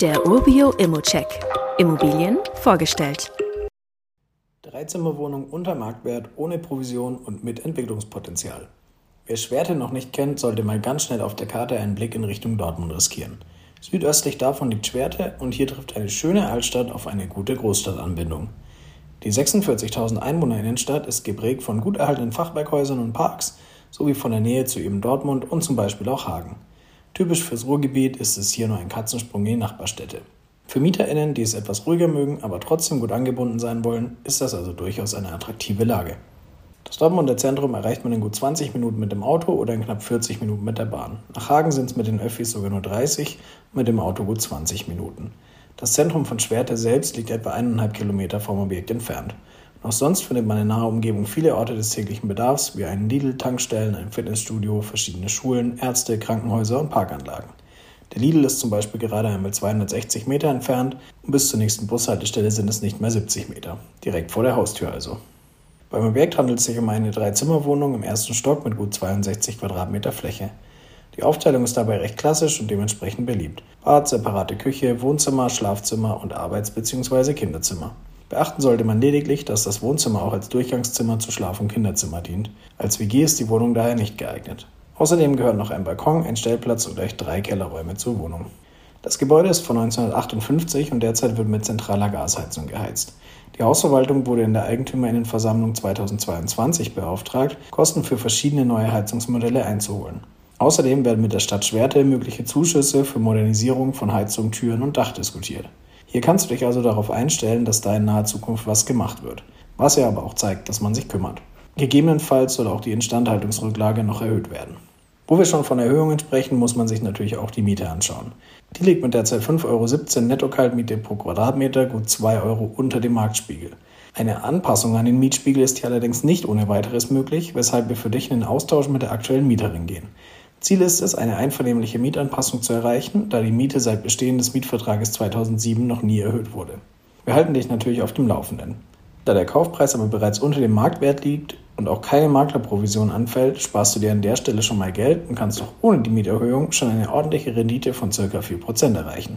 Der Urbio Immocheck. Immobilien vorgestellt. Dreizimmerwohnung unter Marktwert, ohne Provision und mit Entwicklungspotenzial. Wer Schwerte noch nicht kennt, sollte mal ganz schnell auf der Karte einen Blick in Richtung Dortmund riskieren. Südöstlich davon liegt Schwerte und hier trifft eine schöne Altstadt auf eine gute Großstadtanbindung. Die 46.000 Einwohner Innenstadt ist geprägt von gut erhaltenen Fachwerkhäusern und Parks sowie von der Nähe zu eben Dortmund und zum Beispiel auch Hagen. Typisch fürs Ruhrgebiet ist es hier nur ein Katzensprung in die Nachbarstädte. Für MieterInnen, die es etwas ruhiger mögen, aber trotzdem gut angebunden sein wollen, ist das also durchaus eine attraktive Lage. Das Dortmunder Zentrum erreicht man in gut 20 Minuten mit dem Auto oder in knapp 40 Minuten mit der Bahn. Nach Hagen sind es mit den Öffis sogar nur 30, mit dem Auto gut 20 Minuten. Das Zentrum von Schwerte selbst liegt etwa eineinhalb Kilometer vom Objekt entfernt. Auch sonst findet man in naher Umgebung viele Orte des täglichen Bedarfs, wie einen Lidl, Tankstellen, ein Fitnessstudio, verschiedene Schulen, Ärzte, Krankenhäuser und Parkanlagen. Der Lidl ist zum Beispiel gerade einmal 260 Meter entfernt und bis zur nächsten Bushaltestelle sind es nicht mehr 70 Meter. Direkt vor der Haustür also. Beim Objekt handelt es sich um eine Dreizimmerwohnung im ersten Stock mit gut 62 Quadratmeter Fläche. Die Aufteilung ist dabei recht klassisch und dementsprechend beliebt. Bad, separate Küche, Wohnzimmer, Schlafzimmer und Arbeits- bzw. Kinderzimmer. Beachten sollte man lediglich, dass das Wohnzimmer auch als Durchgangszimmer zu Schlaf- und Kinderzimmer dient. Als WG ist die Wohnung daher nicht geeignet. Außerdem gehören noch ein Balkon, ein Stellplatz und gleich drei Kellerräume zur Wohnung. Das Gebäude ist von 1958 und derzeit wird mit zentraler Gasheizung geheizt. Die Hausverwaltung wurde in der Eigentümerinnenversammlung 2022 beauftragt, Kosten für verschiedene neue Heizungsmodelle einzuholen. Außerdem werden mit der Stadt Schwerte mögliche Zuschüsse für Modernisierung von Heizung, Türen und Dach diskutiert. Hier kannst du dich also darauf einstellen, dass da in naher Zukunft was gemacht wird, was ja aber auch zeigt, dass man sich kümmert. Gegebenenfalls soll auch die Instandhaltungsrücklage noch erhöht werden. Wo wir schon von Erhöhungen sprechen, muss man sich natürlich auch die Miete anschauen. Die liegt mit derzeit 5,17 Euro Netto-Kaltmiete pro Quadratmeter gut 2 Euro unter dem Marktspiegel. Eine Anpassung an den Mietspiegel ist hier allerdings nicht ohne weiteres möglich, weshalb wir für dich in den Austausch mit der aktuellen Mieterin gehen. Ziel ist es, eine einvernehmliche Mietanpassung zu erreichen, da die Miete seit Bestehen des Mietvertrages 2007 noch nie erhöht wurde. Wir halten dich natürlich auf dem Laufenden. Da der Kaufpreis aber bereits unter dem Marktwert liegt und auch keine Maklerprovision anfällt, sparst du dir an der Stelle schon mal Geld und kannst auch ohne die Mieterhöhung schon eine ordentliche Rendite von ca. 4% erreichen.